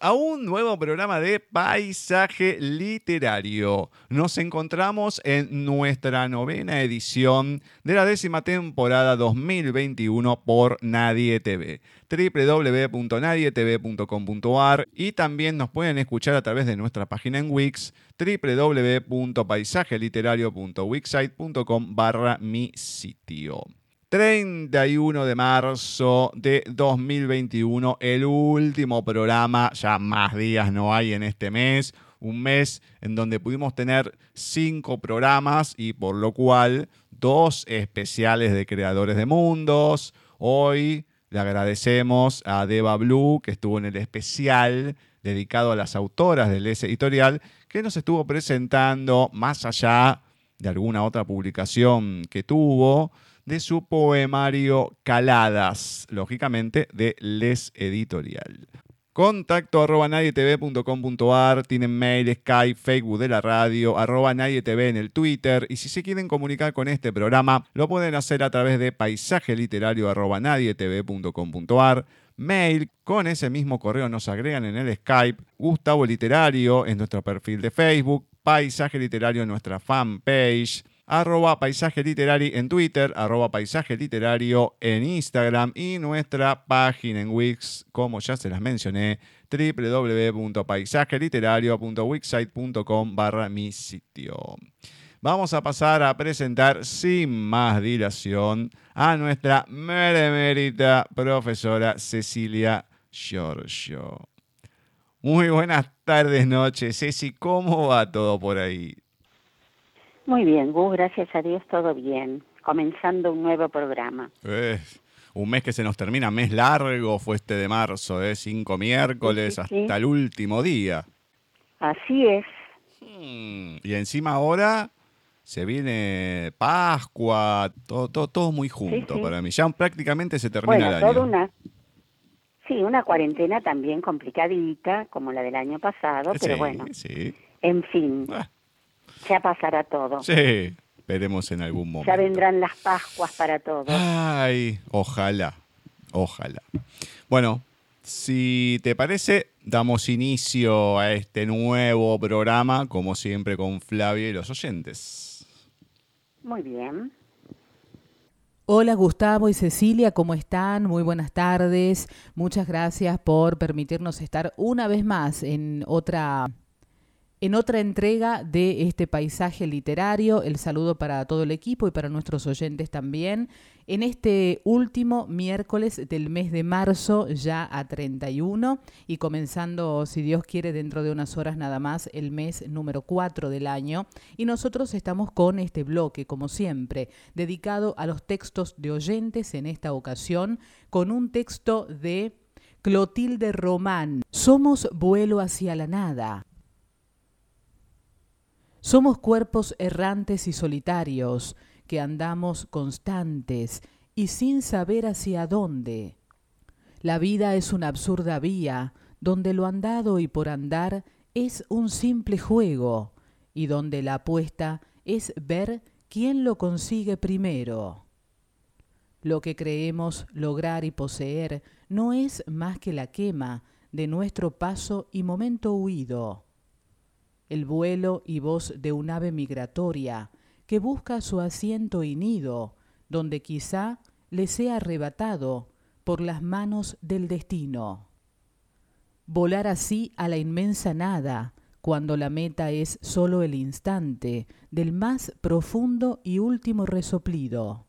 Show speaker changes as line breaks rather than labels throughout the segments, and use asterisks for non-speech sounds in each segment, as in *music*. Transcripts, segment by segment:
A un nuevo programa de Paisaje Literario. Nos encontramos en nuestra novena edición de la décima temporada 2021 por Nadie TV www.nadietv.com.ar y también nos pueden escuchar a través de nuestra página en Wix www.paisajeliterario.wixsite.com barra mi sitio. 31 de marzo de 2021, el último programa, ya más días no hay en este mes, un mes en donde pudimos tener cinco programas y por lo cual dos especiales de creadores de mundos. Hoy le agradecemos a Deva Blue que estuvo en el especial dedicado a las autoras del S editorial que nos estuvo presentando más allá de alguna otra publicación que tuvo de su poemario Caladas, lógicamente de Les Editorial. Contacto arroba nadietv.com.ar, tienen mail, Skype, Facebook de la radio, arroba nadietv en el Twitter y si se quieren comunicar con este programa lo pueden hacer a través de paisaje literario arroba nadietv.com.ar mail, con ese mismo correo nos agregan en el Skype, Gustavo Literario en nuestro perfil de Facebook, Paisaje Literario en nuestra fanpage, arroba paisaje literario en Twitter, arroba paisaje literario en Instagram y nuestra página en Wix, como ya se las mencioné, www.paisajeliterario.wixsite.com barra mi sitio. Vamos a pasar a presentar sin más dilación a nuestra meremérita profesora Cecilia Giorgio. Muy buenas tardes, noches. Ceci, ¿cómo va todo por ahí?
Muy bien, Gus, gracias a Dios todo bien. Comenzando un nuevo programa.
un mes que se nos termina, mes largo fue este de marzo, ¿eh? cinco miércoles hasta el último día.
Así es,
Mm, y encima ahora se viene Pascua, todo, todo, todo muy junto
sí.
para mí. Ya prácticamente se termina
Bueno,
el año.
toda una, sí, una cuarentena también complicadita, como la del año pasado, pero
Sí,
bueno,
sí.
en fin,
Ah,
ya pasará todo.
sí, veremos en algún momento.
Ya vendrán las Pascuas para todos.
Ay, ojalá, ojalá. Bueno, si te parece, damos inicio a este nuevo programa, como siempre con Flavia y los oyentes.
Muy bien.
Hola Gustavo y Cecilia, ¿cómo están? Muy buenas tardes. Muchas gracias por permitirnos estar una vez más en otra en otra entrega de este paisaje literario. El saludo para todo el equipo y para nuestros oyentes también. En este último miércoles del mes de marzo, ya a 31, y comenzando, si Dios quiere, dentro de unas horas nada más, el mes número 4 del año. Y nosotros estamos con este bloque, como siempre, dedicado a los textos de oyentes en esta ocasión, con un texto de Clotilde Román. Somos vuelo hacia la nada. Somos cuerpos errantes y solitarios que andamos constantes y sin saber hacia dónde. La vida es una absurda vía donde lo andado y por andar es un simple juego y donde la apuesta es ver quién lo consigue primero. Lo que creemos lograr y poseer no es más que la quema de nuestro paso y momento huido el vuelo y voz de un ave migratoria que busca su asiento y nido, donde quizá le sea arrebatado por las manos del destino. Volar así a la inmensa nada, cuando la meta es sólo el instante del más profundo y último resoplido.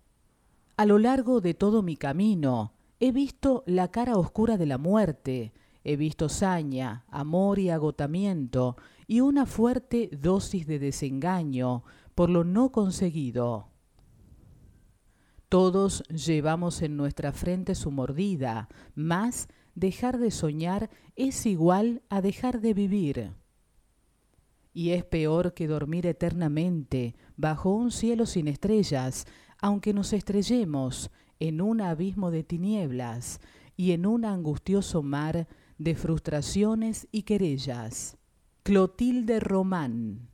A lo largo de todo mi camino he visto la cara oscura de la muerte, he visto saña, amor y agotamiento, y una fuerte dosis de desengaño por lo no conseguido. Todos llevamos en nuestra frente su mordida, mas dejar de soñar es igual a dejar de vivir. Y es peor que dormir eternamente bajo un cielo sin estrellas, aunque nos estrellemos en un abismo de tinieblas y en un angustioso mar de frustraciones y querellas. Clotilde Román.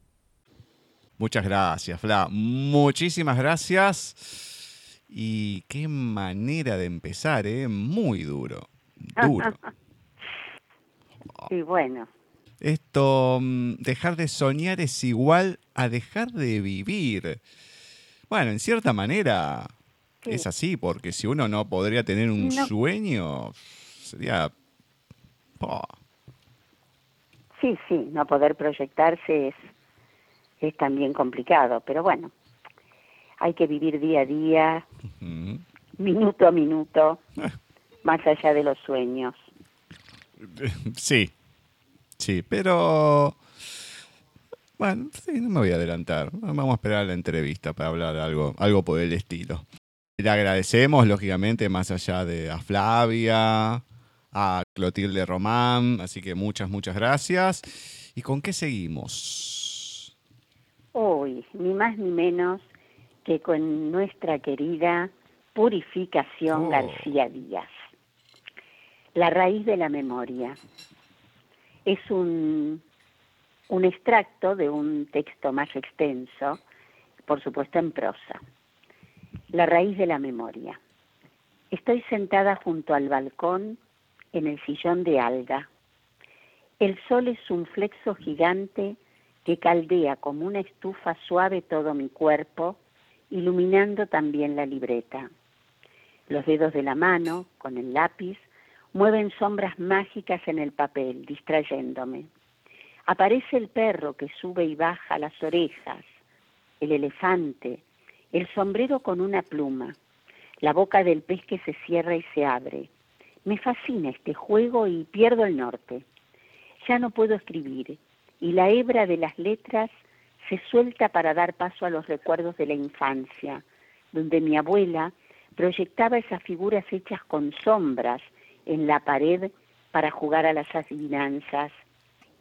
Muchas gracias, Fla. Muchísimas gracias. Y qué manera de empezar, ¿eh? Muy duro. Duro. *laughs*
Y bueno,
Esto, mm, dejar de soñar es igual a dejar de vivir. Bueno, en cierta manera
Sí.
es así, porque si uno no podría tener un
No.
sueño, sería... oh,
sí, sí, no poder proyectarse es, es también complicado, pero bueno, hay que vivir día a día, minuto a minuto, más allá de los sueños. *laughs*
Sí, sí, pero... Bueno, sí, no me voy a adelantar. Vamos a esperar a la entrevista para hablar algo, algo por el estilo. Le agradecemos, lógicamente, más allá de a Flavia, a Clotilde Román, así que muchas, muchas gracias. ¿Y con qué seguimos?
Uy, ni más ni menos que con nuestra querida Purificación
Oh.
García Díaz. La raíz de la memoria. Es un, un extracto de un texto más extenso, por supuesto en prosa. La raíz de la memoria. Estoy sentada junto al balcón en el sillón de alga. El sol es un flexo gigante que caldea como una estufa suave todo mi cuerpo, iluminando también la libreta. Los dedos de la mano, con el lápiz, mueven sombras mágicas en el papel, distrayéndome. Aparece el perro que sube y baja las orejas, el elefante, el sombrero con una pluma, la boca del pez que se cierra y se abre. Me fascina este juego y pierdo el norte. Ya no puedo escribir y la hebra de las letras se suelta para dar paso a los recuerdos de la infancia, donde mi abuela proyectaba esas figuras hechas con sombras en la pared para jugar a las adivinanzas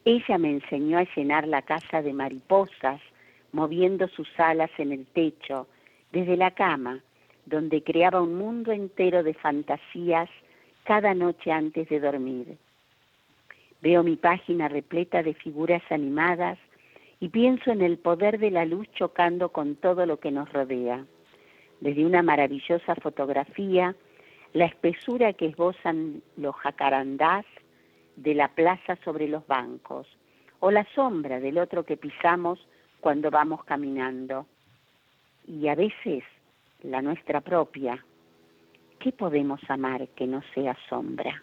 Ella me enseñó a llenar la casa de mariposas, moviendo sus alas en el techo, desde la cama, donde creaba un mundo entero de fantasías cada noche antes de dormir. Veo mi página repleta de figuras animadas y pienso en el poder de la luz chocando con todo lo que nos rodea. Desde una maravillosa fotografía, la espesura que esbozan los jacarandás de la plaza sobre los bancos, o la sombra del otro que pisamos cuando vamos caminando. Y a veces la nuestra propia. ¿Qué podemos amar que no sea sombra?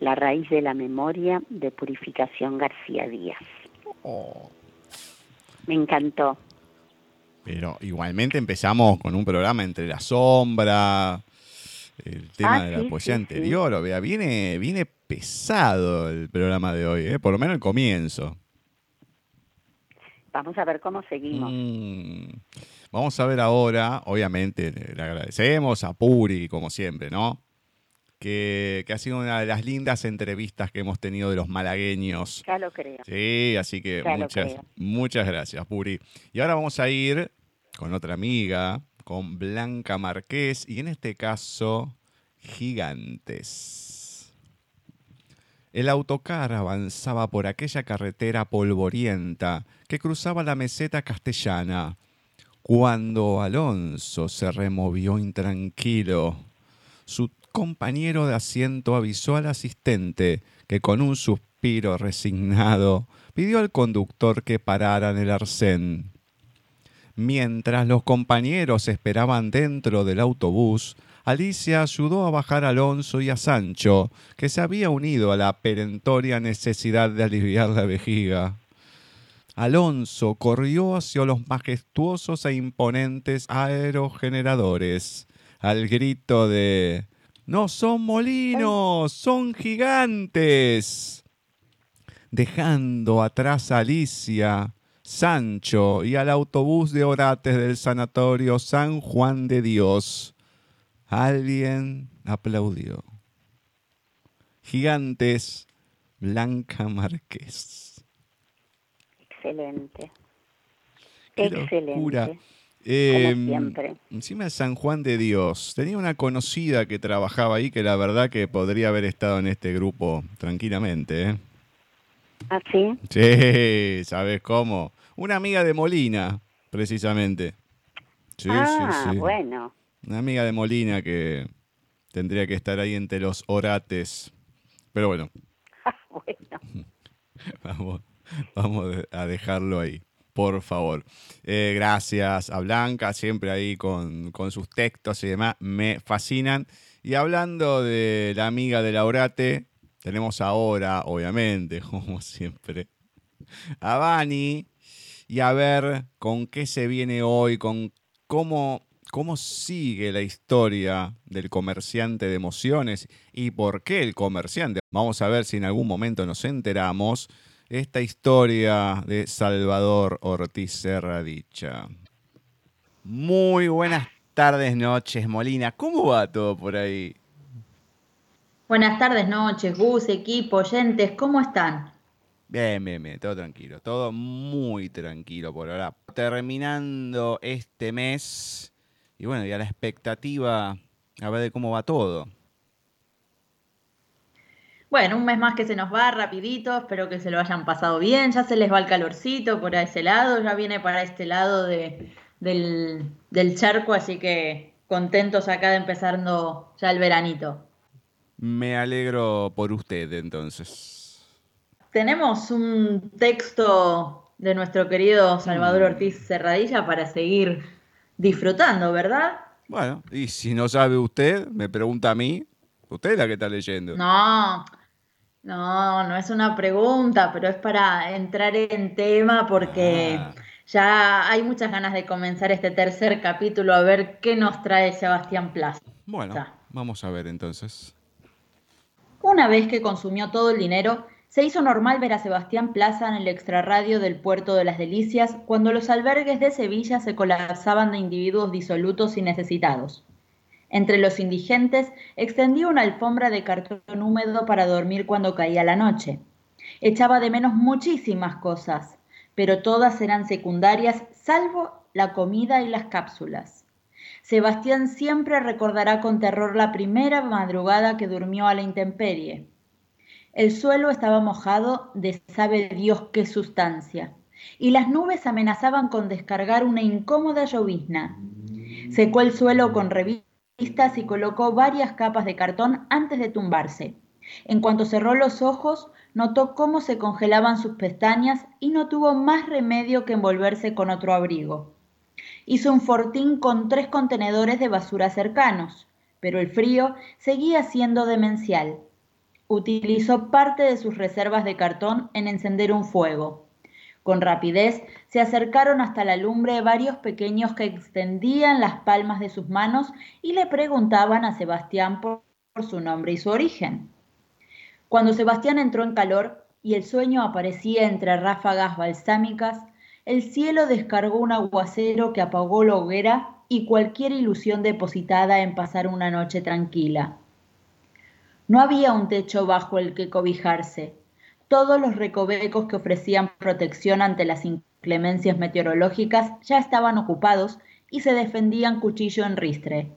La raíz de la memoria de Purificación García Díaz.
Oh.
Me encantó.
Pero igualmente empezamos con un programa entre la sombra, el tema
Ah,
de la
sí,
poesía
sí,
anterior, o vea, viene, viene pesado el programa de hoy, ¿eh? por lo menos el comienzo.
Vamos a ver cómo seguimos.
Mm. Vamos a ver ahora, obviamente, le agradecemos a Puri, como siempre, ¿no? Que, que ha sido una de las lindas entrevistas que hemos tenido de los malagueños.
Ya lo creo.
Sí, así que
Ya
muchas, muchas gracias, Puri. Y ahora vamos a ir con otra amiga, con Blanca Marqués, y en este caso, Gigantes. El autocar avanzaba por aquella carretera polvorienta que cruzaba la meseta castellana, cuando Alonso se removió intranquilo. Su compañero de asiento avisó al asistente que con un suspiro resignado pidió al conductor que parara en el arcén. Mientras los compañeros esperaban dentro del autobús, Alicia ayudó a bajar a Alonso y a Sancho, que se había unido a la perentoria necesidad de aliviar la vejiga. Alonso corrió hacia los majestuosos e imponentes aerogeneradores, al grito de ¡No son molinos, son gigantes! Dejando atrás a Alicia, Sancho y al autobús de orates del sanatorio San Juan de Dios. Alguien aplaudió. Gigantes, Blanca Márquez.
Excelente.
Qué
Excelente.
locura.
Como
Em,
siempre.
Encima de San Juan de Dios. Tenía una conocida que trabajaba ahí que la verdad que podría haber estado en este grupo tranquilamente. ¿eh?
¿Ah, sí?
Sí, ¿sabes cómo? Una amiga de Molina, precisamente. Sí,
ah,
sí, sí.
bueno.
Una amiga de Molina que tendría que estar ahí entre los orates. Pero bueno, *laughs*
bueno. *laughs*
vamos, *laughs* vamos a dejarlo ahí, por favor. Eh, gracias a Blanca, siempre ahí con, con sus textos y demás, me fascinan. Y hablando de la amiga de Laurate, tenemos ahora, obviamente, *laughs* como siempre, a Vani y a ver con qué se viene hoy, con cómo, cómo sigue la historia del comerciante de emociones y por qué el comerciante. Vamos a ver si en algún momento nos enteramos esta historia de Salvador Ortiz Serradicha. Muy buenas tardes, noches, Molina. ¿Cómo va todo por ahí?
Buenas tardes, noches, Gus, equipo, oyentes, ¿cómo están?
Bien, bien, bien, todo tranquilo, todo muy tranquilo por ahora. Terminando este mes y bueno, ya la expectativa a ver de cómo va todo.
Bueno, un mes más que se nos va rapidito, espero que se lo hayan pasado bien, ya se les va el calorcito por ese lado, ya viene para este lado de, del, del charco, así que contentos acá de empezando ya el veranito.
Me alegro por usted entonces.
Tenemos un texto de nuestro querido Salvador Ortiz Serradilla para seguir disfrutando, ¿verdad?
Bueno, y si no sabe usted, me pregunta a mí, usted es la que está leyendo.
No, no, no es una pregunta, pero es para entrar en tema porque
Ah.
ya hay muchas ganas de comenzar este tercer capítulo a ver qué nos trae Sebastián Plaza.
Bueno, vamos a ver entonces.
Una vez que consumió todo el dinero, se hizo normal ver a Sebastián Plaza en el extrarradio del puerto de las Delicias cuando los albergues de Sevilla se colapsaban de individuos disolutos y necesitados. Entre los indigentes extendía una alfombra de cartón húmedo para dormir cuando caía la noche. Echaba de menos muchísimas cosas, pero todas eran secundarias salvo la comida y las cápsulas. Sebastián siempre recordará con terror la primera madrugada que durmió a la intemperie. El suelo estaba mojado de sabe Dios qué sustancia, y las nubes amenazaban con descargar una incómoda llovizna. Secó el suelo con revistas y colocó varias capas de cartón antes de tumbarse. En cuanto cerró los ojos, notó cómo se congelaban sus pestañas y no tuvo más remedio que envolverse con otro abrigo. Hizo un fortín con tres contenedores de basura cercanos, pero el frío seguía siendo demencial. Utilizó parte de sus reservas de cartón en encender un fuego. Con rapidez se acercaron hasta la lumbre varios pequeños que extendían las palmas de sus manos y le preguntaban a Sebastián por, su nombre y su origen. Cuando Sebastián entró en calor y el sueño aparecía entre ráfagas balsámicas, el cielo descargó un aguacero que apagó la hoguera y cualquier ilusión depositada en pasar una noche tranquila. No había un techo bajo el que cobijarse. Todos los recovecos que ofrecían protección ante las inclemencias meteorológicas ya estaban ocupados y se defendían cuchillo en ristre.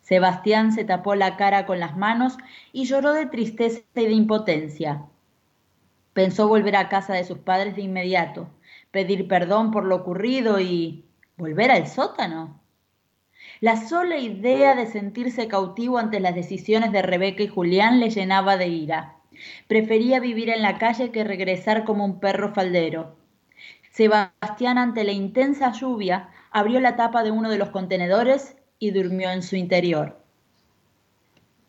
Sebastián se tapó la cara con las manos y lloró de tristeza y de impotencia. Pensó volver a casa de sus padres de inmediato, pedir perdón por lo ocurrido y volver al sótano. La sola idea de sentirse cautivo ante las decisiones de Rebeca y Julián le llenaba de ira. Prefería vivir en la calle que regresar como un perro faldero. Sebastián, ante la intensa lluvia, abrió la tapa de uno de los contenedores y durmió en su interior.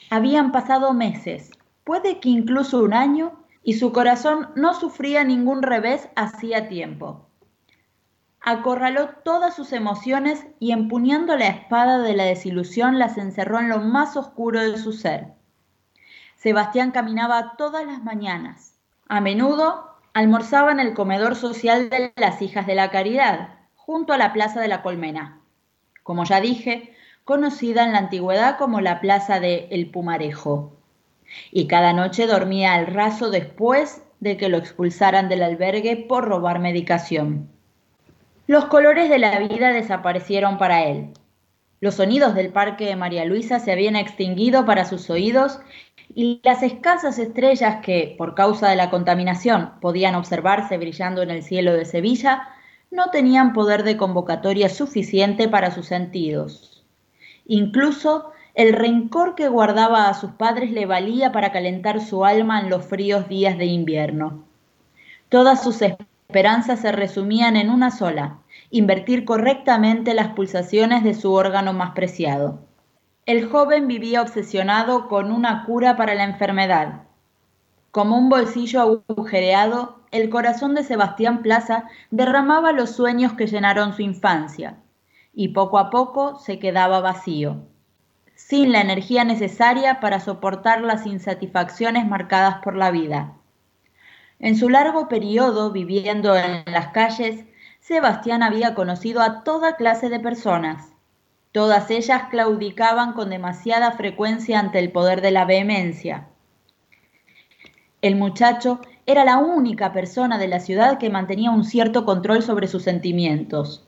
Habían pasado meses, puede que incluso un año, y su corazón no sufría ningún revés hacía tiempo. Acorraló todas sus emociones y empuñando la espada de la desilusión las encerró en lo más oscuro de su ser. Sebastián caminaba todas las mañanas. A menudo almorzaba en el comedor social de las hijas de la caridad, junto a la Plaza de la Colmena. Como ya dije, conocida en la antigüedad como la Plaza de El Pumarejo y cada noche dormía al raso después de que lo expulsaran del albergue por robar medicación. Los colores de la vida desaparecieron para él. Los sonidos del parque de María Luisa se habían extinguido para sus oídos y las escasas estrellas que, por causa de la contaminación, podían observarse brillando en el cielo de Sevilla, no tenían poder de convocatoria suficiente para sus sentidos. Incluso el rencor que guardaba a sus padres le valía para calentar su alma en los fríos días de invierno. Todas sus esperanzas se resumían en una sola, invertir correctamente las pulsaciones de su órgano más preciado. El joven vivía obsesionado con una cura para la enfermedad. Como un bolsillo agujereado, el corazón de Sebastián Plaza derramaba los sueños que llenaron su infancia, y poco a poco se quedaba vacío sin la energía necesaria para soportar las insatisfacciones marcadas por la vida. En su largo periodo viviendo en las calles, Sebastián había conocido a toda clase de personas. Todas ellas claudicaban con demasiada frecuencia ante el poder de la vehemencia. El muchacho era la única persona de la ciudad que mantenía un cierto control sobre sus sentimientos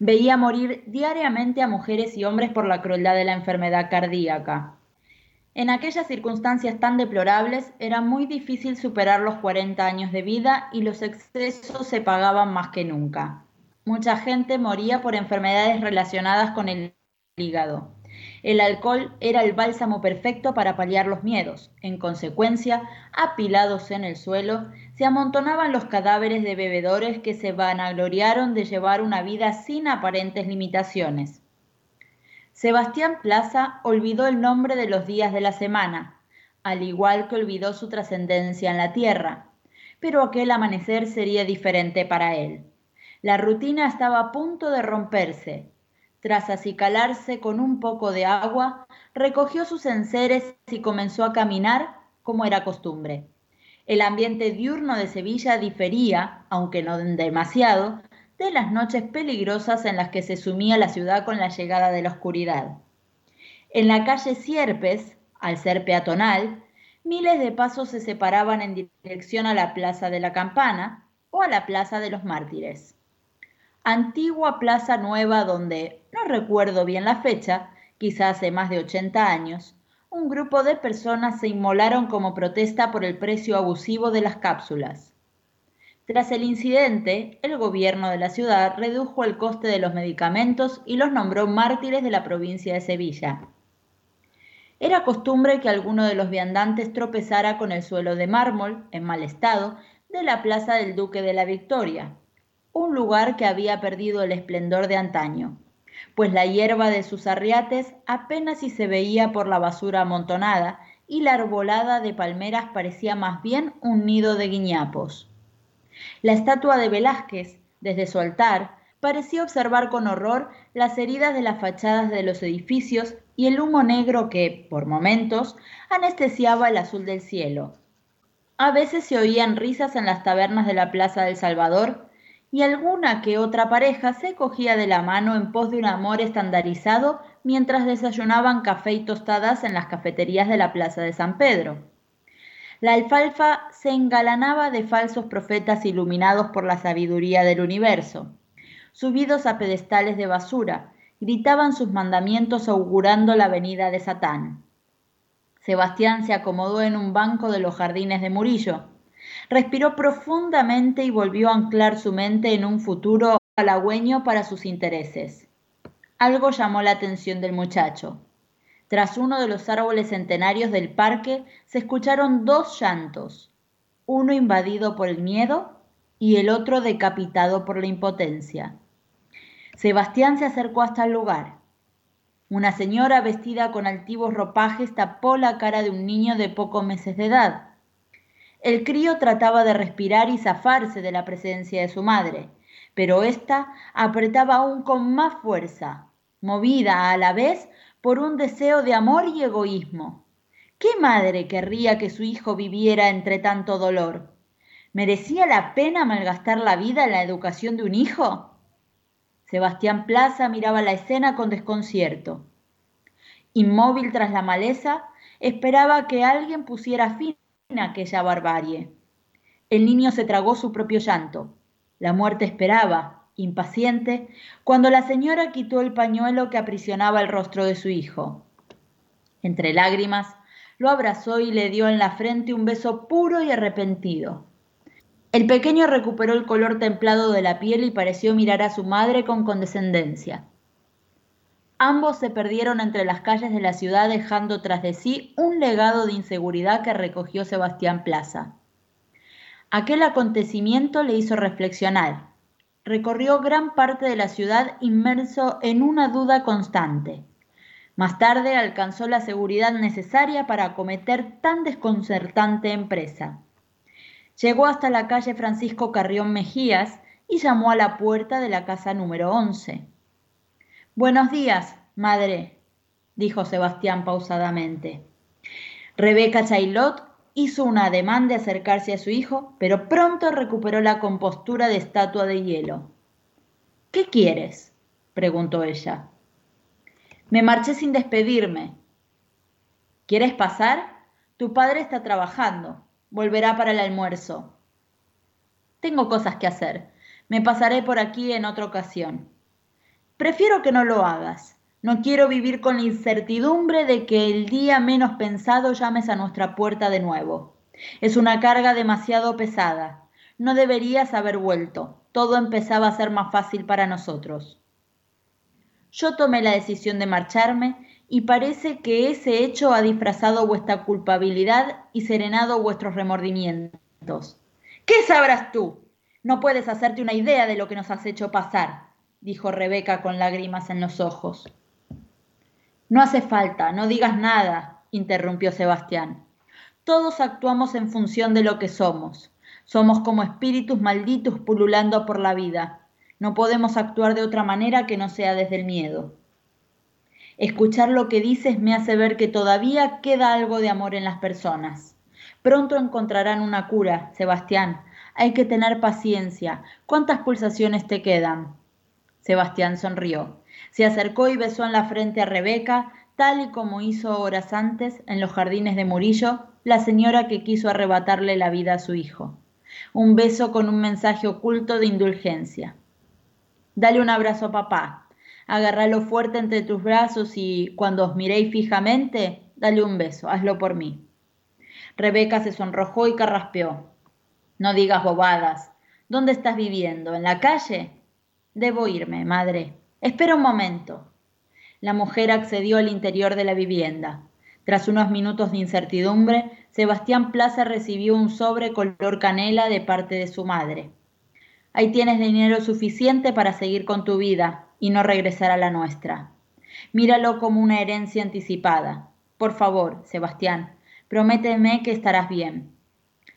veía morir diariamente a mujeres y hombres por la crueldad de la enfermedad cardíaca. En aquellas circunstancias tan deplorables era muy difícil superar los 40 años de vida y los excesos se pagaban más que nunca. Mucha gente moría por enfermedades relacionadas con el hígado. El alcohol era el bálsamo perfecto para paliar los miedos. En consecuencia, apilados en el suelo, se amontonaban los cadáveres de bebedores que se vanagloriaron de llevar una vida sin aparentes limitaciones. Sebastián Plaza olvidó el nombre de los días de la semana, al igual que olvidó su trascendencia en la tierra, pero aquel amanecer sería diferente para él. La rutina estaba a punto de romperse, tras acicalarse con un poco de agua, recogió sus enseres y comenzó a caminar como era costumbre. El ambiente diurno de Sevilla difería, aunque no demasiado, de las noches peligrosas en las que se sumía la ciudad con la llegada de la oscuridad. En la calle Sierpes, al ser peatonal, miles de pasos se separaban en dirección a la Plaza de la Campana o a la Plaza de los Mártires. Antigua Plaza Nueva donde, no recuerdo bien la fecha, quizás hace más de 80 años, un grupo de personas se inmolaron como protesta por el precio abusivo de las cápsulas. Tras el incidente, el gobierno de la ciudad redujo el coste de los medicamentos y los nombró mártires de la provincia de Sevilla. Era costumbre que alguno de los viandantes tropezara con el suelo de mármol, en mal estado, de la Plaza del Duque de la Victoria, un lugar que había perdido el esplendor de antaño, pues la hierba de sus arriates apenas si se veía por la basura amontonada y la arbolada de palmeras parecía más bien un nido de guiñapos. La estatua de Velázquez, desde su altar, parecía observar con horror las heridas de las fachadas de los edificios y el humo negro que, por momentos, anestesiaba el azul del cielo. A veces se oían risas en las tabernas de la Plaza del Salvador y alguna que otra pareja se cogía de la mano en pos de un amor estandarizado mientras desayunaban café y tostadas en las cafeterías de la Plaza de San Pedro. La alfalfa se engalanaba de falsos profetas iluminados por la sabiduría del universo subidos a pedestales de basura, gritaban sus mandamientos augurando la venida de Satán. Sebastián se acomodó en un banco de los jardines de Murillo. Respiró profundamente y volvió a anclar su mente en un futuro halagüeño para sus intereses. Algo llamó la atención del muchacho. Tras uno de los árboles centenarios del parque se escucharon dos llantos, uno invadido por el miedo y el otro decapitado por la impotencia. Sebastián se acercó hasta el lugar. Una señora vestida con altivos ropajes tapó la cara de un niño de pocos meses de edad. El crío trataba de respirar y zafarse de la presencia de su madre, pero ésta apretaba aún con más fuerza, movida a la vez por un deseo de amor y egoísmo. ¿Qué madre querría que su hijo viviera entre tanto dolor? ¿Merecía la pena malgastar la vida en la educación de un hijo? Sebastián Plaza miraba la escena con desconcierto. Inmóvil tras la maleza, esperaba que alguien pusiera fin aquella barbarie. El niño se tragó su propio llanto. La muerte esperaba, impaciente, cuando la señora quitó el pañuelo que aprisionaba el rostro de su hijo. Entre lágrimas, lo abrazó y le dio en la frente un beso puro y arrepentido. El pequeño recuperó el color templado de la piel y pareció mirar a su madre con condescendencia. Ambos se perdieron entre las calles de la ciudad dejando tras de sí un legado de inseguridad que recogió Sebastián Plaza. Aquel acontecimiento le hizo reflexionar. Recorrió gran parte de la ciudad inmerso en una duda constante. Más tarde alcanzó la seguridad necesaria para acometer tan desconcertante empresa. Llegó hasta la calle Francisco Carrión Mejías y llamó a la puerta de la casa número 11. Buenos días, madre, dijo Sebastián pausadamente. Rebeca Chailot hizo un ademán de acercarse a su hijo, pero pronto recuperó la compostura de estatua de hielo. ¿Qué quieres? preguntó ella. Me marché sin despedirme. ¿Quieres pasar? Tu padre está trabajando. Volverá para el almuerzo. Tengo cosas que hacer. Me pasaré por aquí en otra ocasión. Prefiero que no lo hagas. No quiero vivir con la incertidumbre de que el día menos pensado llames a nuestra puerta de nuevo. Es una carga demasiado pesada. No deberías haber vuelto. Todo empezaba a ser más fácil para nosotros. Yo tomé la decisión de marcharme y parece que ese hecho ha disfrazado vuestra culpabilidad y serenado vuestros remordimientos. ¿Qué sabrás tú? No puedes hacerte una idea de lo que nos has hecho pasar, dijo Rebeca con lágrimas en los ojos. No hace falta, no digas nada, interrumpió Sebastián. Todos actuamos en función de lo que somos. Somos como espíritus malditos pululando por la vida. No podemos actuar de otra manera que no sea desde el miedo. Escuchar lo que dices me hace ver que todavía queda algo de amor en las personas. Pronto encontrarán una cura, Sebastián. Hay que tener paciencia. ¿Cuántas pulsaciones te quedan? Sebastián sonrió. Se acercó y besó en la frente a Rebeca, tal y como hizo horas antes en los jardines de Murillo la señora que quiso arrebatarle la vida a su hijo. Un beso con un mensaje oculto de indulgencia. Dale un abrazo a papá, agárralo fuerte entre tus brazos y, cuando os miréis fijamente, dale un beso, hazlo por mí. Rebeca se sonrojó y carraspeó. No digas bobadas. ¿Dónde estás viviendo? ¿En la calle? Debo irme, madre. Espera un momento. La mujer accedió al interior de la vivienda. Tras unos minutos de incertidumbre, Sebastián Plaza recibió un sobre color canela de parte de su madre. Ahí tienes dinero suficiente para seguir con tu vida y no regresar a la nuestra. Míralo como una herencia anticipada. Por favor, Sebastián, prométeme que estarás bien.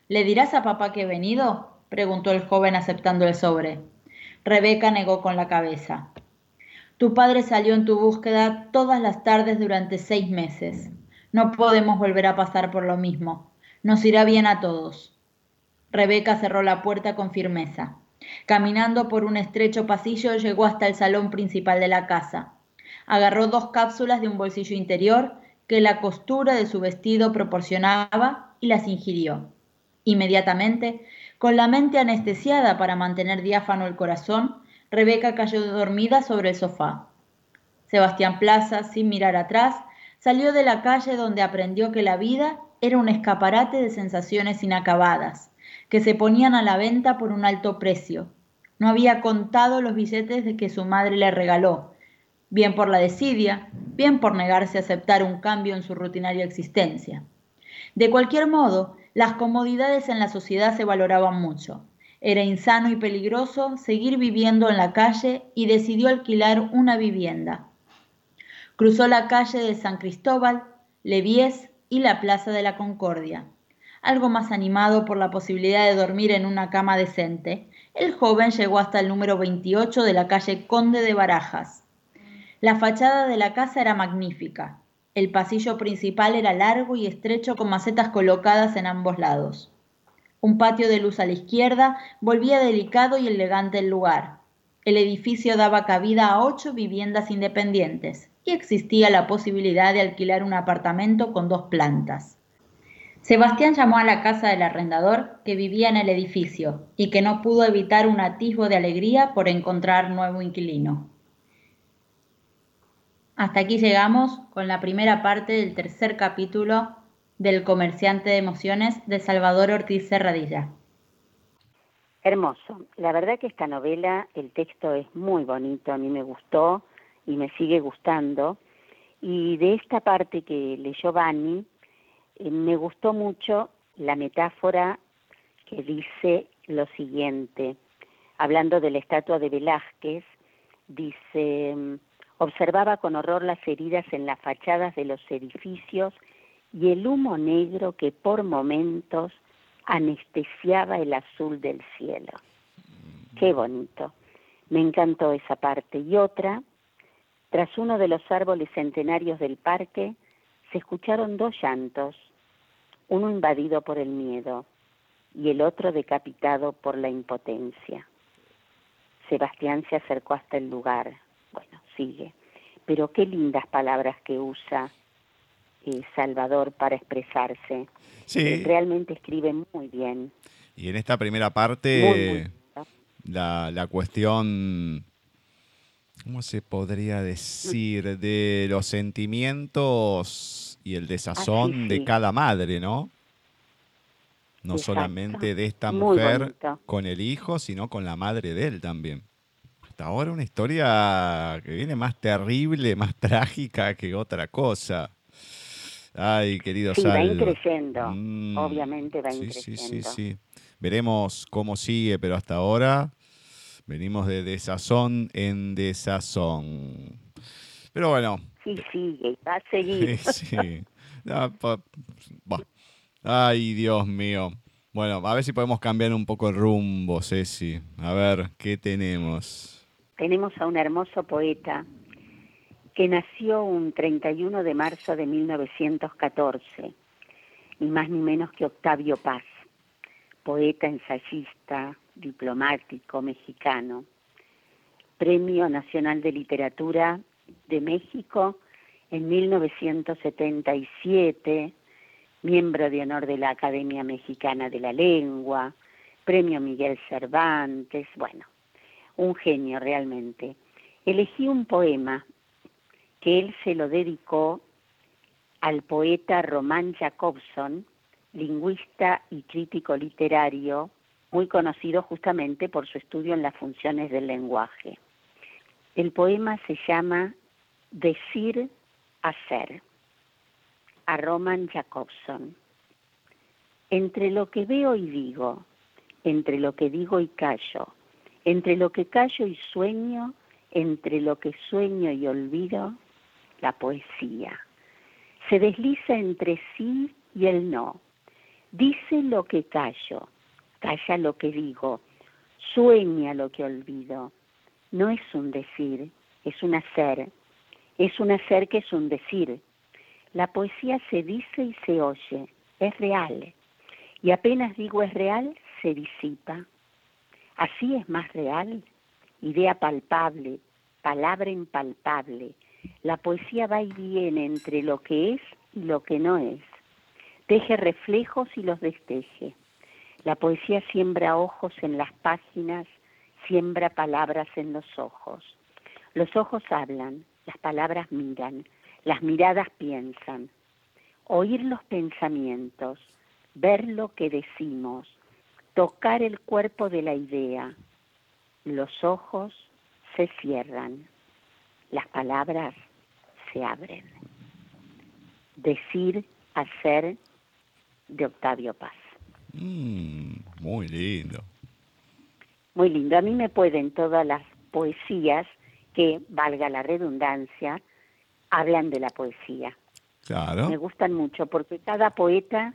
¿Le dirás a papá que he venido? preguntó el joven aceptando el sobre. Rebeca negó con la cabeza. Tu padre salió en tu búsqueda todas las tardes durante seis meses. No podemos volver a pasar por lo mismo. Nos irá bien a todos. Rebeca cerró la puerta con firmeza. Caminando por un estrecho pasillo llegó hasta el salón principal de la casa. Agarró dos cápsulas de un bolsillo interior que la costura de su vestido proporcionaba y las ingirió. Inmediatamente, con la mente anestesiada para mantener diáfano el corazón, Rebeca cayó dormida sobre el sofá. Sebastián Plaza, sin mirar atrás, salió de la calle donde aprendió que la vida era un escaparate de sensaciones inacabadas, que se ponían a la venta por un alto precio. No había contado los billetes que su madre le regaló, bien por la desidia, bien por negarse a aceptar un cambio en su rutinaria existencia. De cualquier modo, las comodidades en la sociedad se valoraban mucho. Era insano y peligroso seguir viviendo en la calle y decidió alquilar una vivienda. Cruzó la calle de San Cristóbal, Levies y la Plaza de la Concordia algo más animado por la posibilidad de dormir en una cama decente, el joven llegó hasta el número 28 de la calle Conde de Barajas. La fachada de la casa era magnífica. El pasillo principal era largo y estrecho con macetas colocadas en ambos lados. Un patio de luz a la izquierda volvía delicado y elegante el lugar. El edificio daba cabida a ocho viviendas independientes y existía la posibilidad de alquilar un apartamento con dos plantas. Sebastián llamó a la casa del arrendador que vivía en el edificio y que no pudo evitar un atisbo de alegría por encontrar nuevo inquilino. Hasta aquí llegamos con la primera parte del tercer capítulo del Comerciante de Emociones de Salvador Ortiz Serradilla.
Hermoso. La verdad que esta novela, el texto es muy bonito, a mí me gustó y me sigue gustando. Y de esta parte que leyó Bani, eh, me gustó mucho la metáfora que dice lo siguiente, hablando de la estatua de Velázquez, dice, observaba con horror las heridas en las fachadas de los edificios y el humo negro que por momentos anestesiaba el azul del cielo. Qué bonito. Me encantó esa parte. Y otra, tras uno de los árboles centenarios del parque, se escucharon dos llantos, uno invadido por el miedo y el otro decapitado por la impotencia. Sebastián se acercó hasta el lugar. Bueno, sigue. Pero qué lindas palabras que usa eh, Salvador para expresarse. Sí. Realmente escribe muy bien.
Y en esta primera parte, la, la cuestión ¿cómo se podría decir? De los sentimientos y el desazón de cada madre, ¿no? No solamente de esta mujer con el hijo, sino con la madre de él también. Hasta ahora una historia que viene más terrible, más trágica que otra cosa. Ay, querido
sí, va increciendo, mm, obviamente va sí, Sí, sí, sí.
Veremos cómo sigue, pero hasta ahora Venimos de desazón en desazón. Pero bueno.
Sí, sí, va a seguir. *laughs*
sí. Ay, Dios mío. Bueno, a ver si podemos cambiar un poco el rumbo, Ceci. A ver, ¿qué tenemos?
Tenemos a un hermoso poeta que nació un 31 de marzo de 1914, ni más ni menos que Octavio Paz, poeta, ensayista, diplomático mexicano, Premio Nacional de Literatura de México en 1977, miembro de honor de la Academia Mexicana de la Lengua, Premio Miguel Cervantes, bueno, un genio realmente. Elegí un poema que él se lo dedicó al poeta Román Jacobson, lingüista y crítico literario, muy conocido justamente por su estudio en las funciones del lenguaje. El poema se llama Decir, hacer, a Roman Jacobson. Entre lo que veo y digo, entre lo que digo y callo, entre lo que callo y sueño, entre lo que sueño y olvido, la poesía. Se desliza entre sí y el no. Dice lo que callo, calla lo que digo, sueña lo que olvido. No es un decir, es un hacer. Es un hacer que es un decir. La poesía se dice y se oye, es real. Y apenas digo es real, se disipa. Así es más real, idea palpable, palabra impalpable. La poesía va y viene entre lo que es y lo que no es. Teje reflejos y los desteje. La poesía siembra ojos en las páginas, siembra palabras en los ojos. Los ojos hablan, las palabras miran, las miradas piensan. Oír los pensamientos, ver lo que decimos, tocar el cuerpo de la idea. Los ojos se cierran, las palabras se abren. Decir, hacer, de Octavio Paz.
Mm, muy lindo.
Muy lindo. A mí me pueden todas las poesías que, valga la redundancia, hablan de la poesía.
Claro.
Me gustan mucho porque cada poeta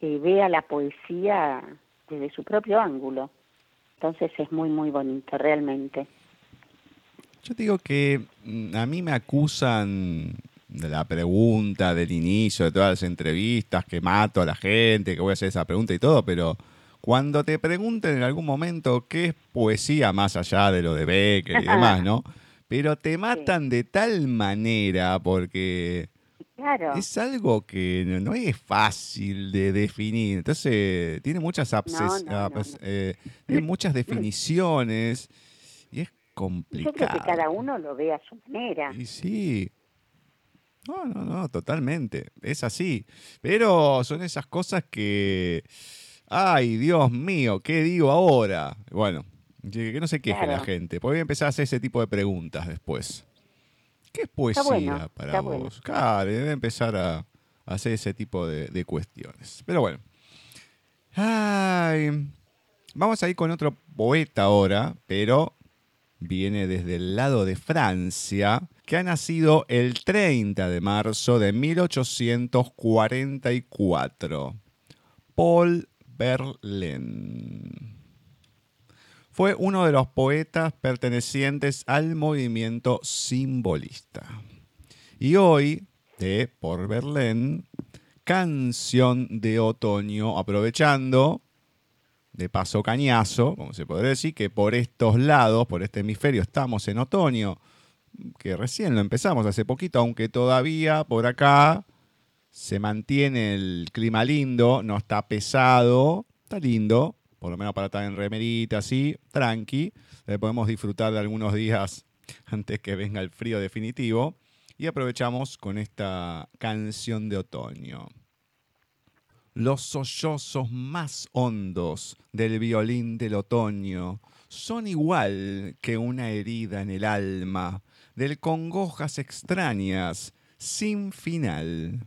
eh, ve a la poesía desde su propio ángulo. Entonces es muy, muy bonito, realmente.
Yo digo que mm, a mí me acusan de la pregunta, del inicio, de todas las entrevistas, que mato a la gente, que voy a hacer esa pregunta y todo, pero cuando te pregunten en algún momento qué es poesía más allá de lo de Becker y *laughs* demás, ¿no? Pero te matan de tal manera porque
Claro.
es algo que no, no es fácil de definir. Entonces, tiene muchas abses-
No, no,
ah, pues, eh, tiene muchas definiciones y es
Yo
complicado.
creo que cada uno lo ve a su manera.
Y sí. No, no, no, totalmente. Es así. Pero son esas cosas que. Ay, Dios mío, ¿qué digo ahora? Bueno, que no se queje la gente. Porque voy a empezar a hacer ese tipo de preguntas después. ¿Qué es poesía
bueno,
para vos?
bueno.
Claro, debe empezar a, a hacer ese tipo de, de cuestiones. Pero bueno. Ay, vamos a ir con otro poeta ahora, pero viene desde el lado de Francia, que ha nacido el 30 de marzo de 1844. Paul Verlaine. Fue uno de los poetas pertenecientes al movimiento simbolista. Y hoy, de Paul Verlaine, Canción de Otoño, aprovechando de paso cañazo, como se podría decir, que por estos lados, por este hemisferio, estamos en otoño, que recién lo empezamos hace poquito, aunque todavía por acá se mantiene el clima lindo, no está pesado, está lindo, por lo menos para estar en remerita, así, tranqui, eh, podemos disfrutar de algunos días *laughs* antes que venga el frío definitivo, y aprovechamos con esta canción de otoño. Los sollozos más hondos del violín del otoño son igual que una herida en el alma, del congojas extrañas, sin final.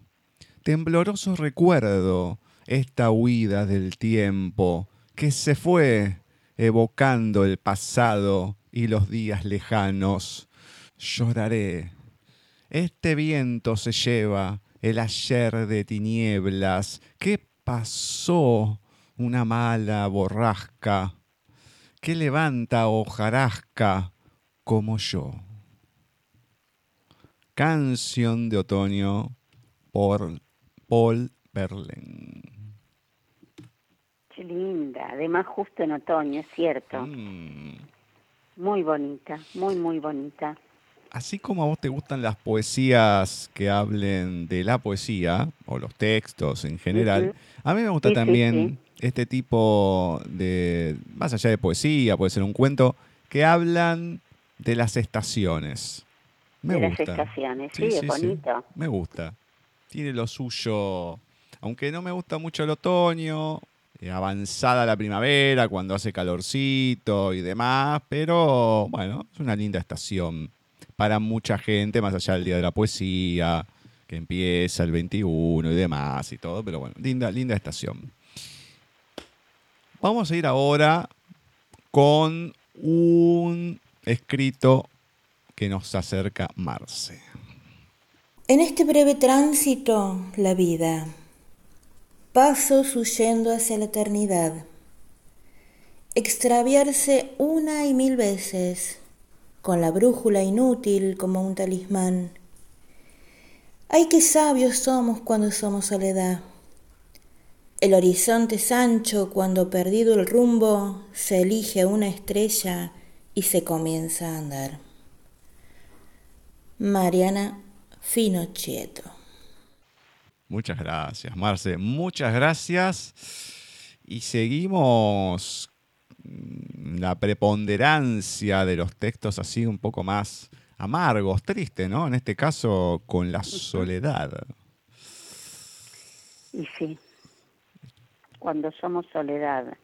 Tembloroso recuerdo esta huida del tiempo que se fue evocando el pasado y los días lejanos. Lloraré. Este viento se lleva el ayer de tinieblas. ¿Qué pasó? Una mala borrasca que levanta hojarasca como yo. Canción de otoño por Paul Verlaine.
Qué linda. Además, justo en otoño, es cierto.
Mm,
Muy bonita, muy, muy bonita.
así como a vos te gustan las poesías que hablen de la poesía, o los textos en general, a mí me gusta también este tipo de, más allá de poesía, puede ser un cuento, que hablan de las estaciones. Me
de
gusta.
las estaciones, sí, es bonito.
Me gusta. Tiene lo suyo, aunque no me gusta mucho el otoño, avanzada la primavera, cuando hace calorcito y demás, pero bueno, es una linda estación para mucha gente, más allá del Día de la Poesía, que empieza el 21 y demás y todo, pero bueno, linda, linda estación. Vamos a ir ahora con un escrito que nos acerca Marce.
En este breve tránsito, la vida pasos huyendo hacia la eternidad, extraviarse una y mil veces, con la brújula inútil como un talismán. Ay, qué sabios somos cuando somos soledad. El horizonte es ancho cuando perdido el rumbo se elige una estrella y se comienza a andar. Mariana Finocchieto.
Muchas gracias, Marce. Muchas gracias. Y seguimos mm, la preponderancia de los textos así un poco más amargos, tristes, ¿no? En este caso, con la soledad.
Y sí, cuando somos soledad.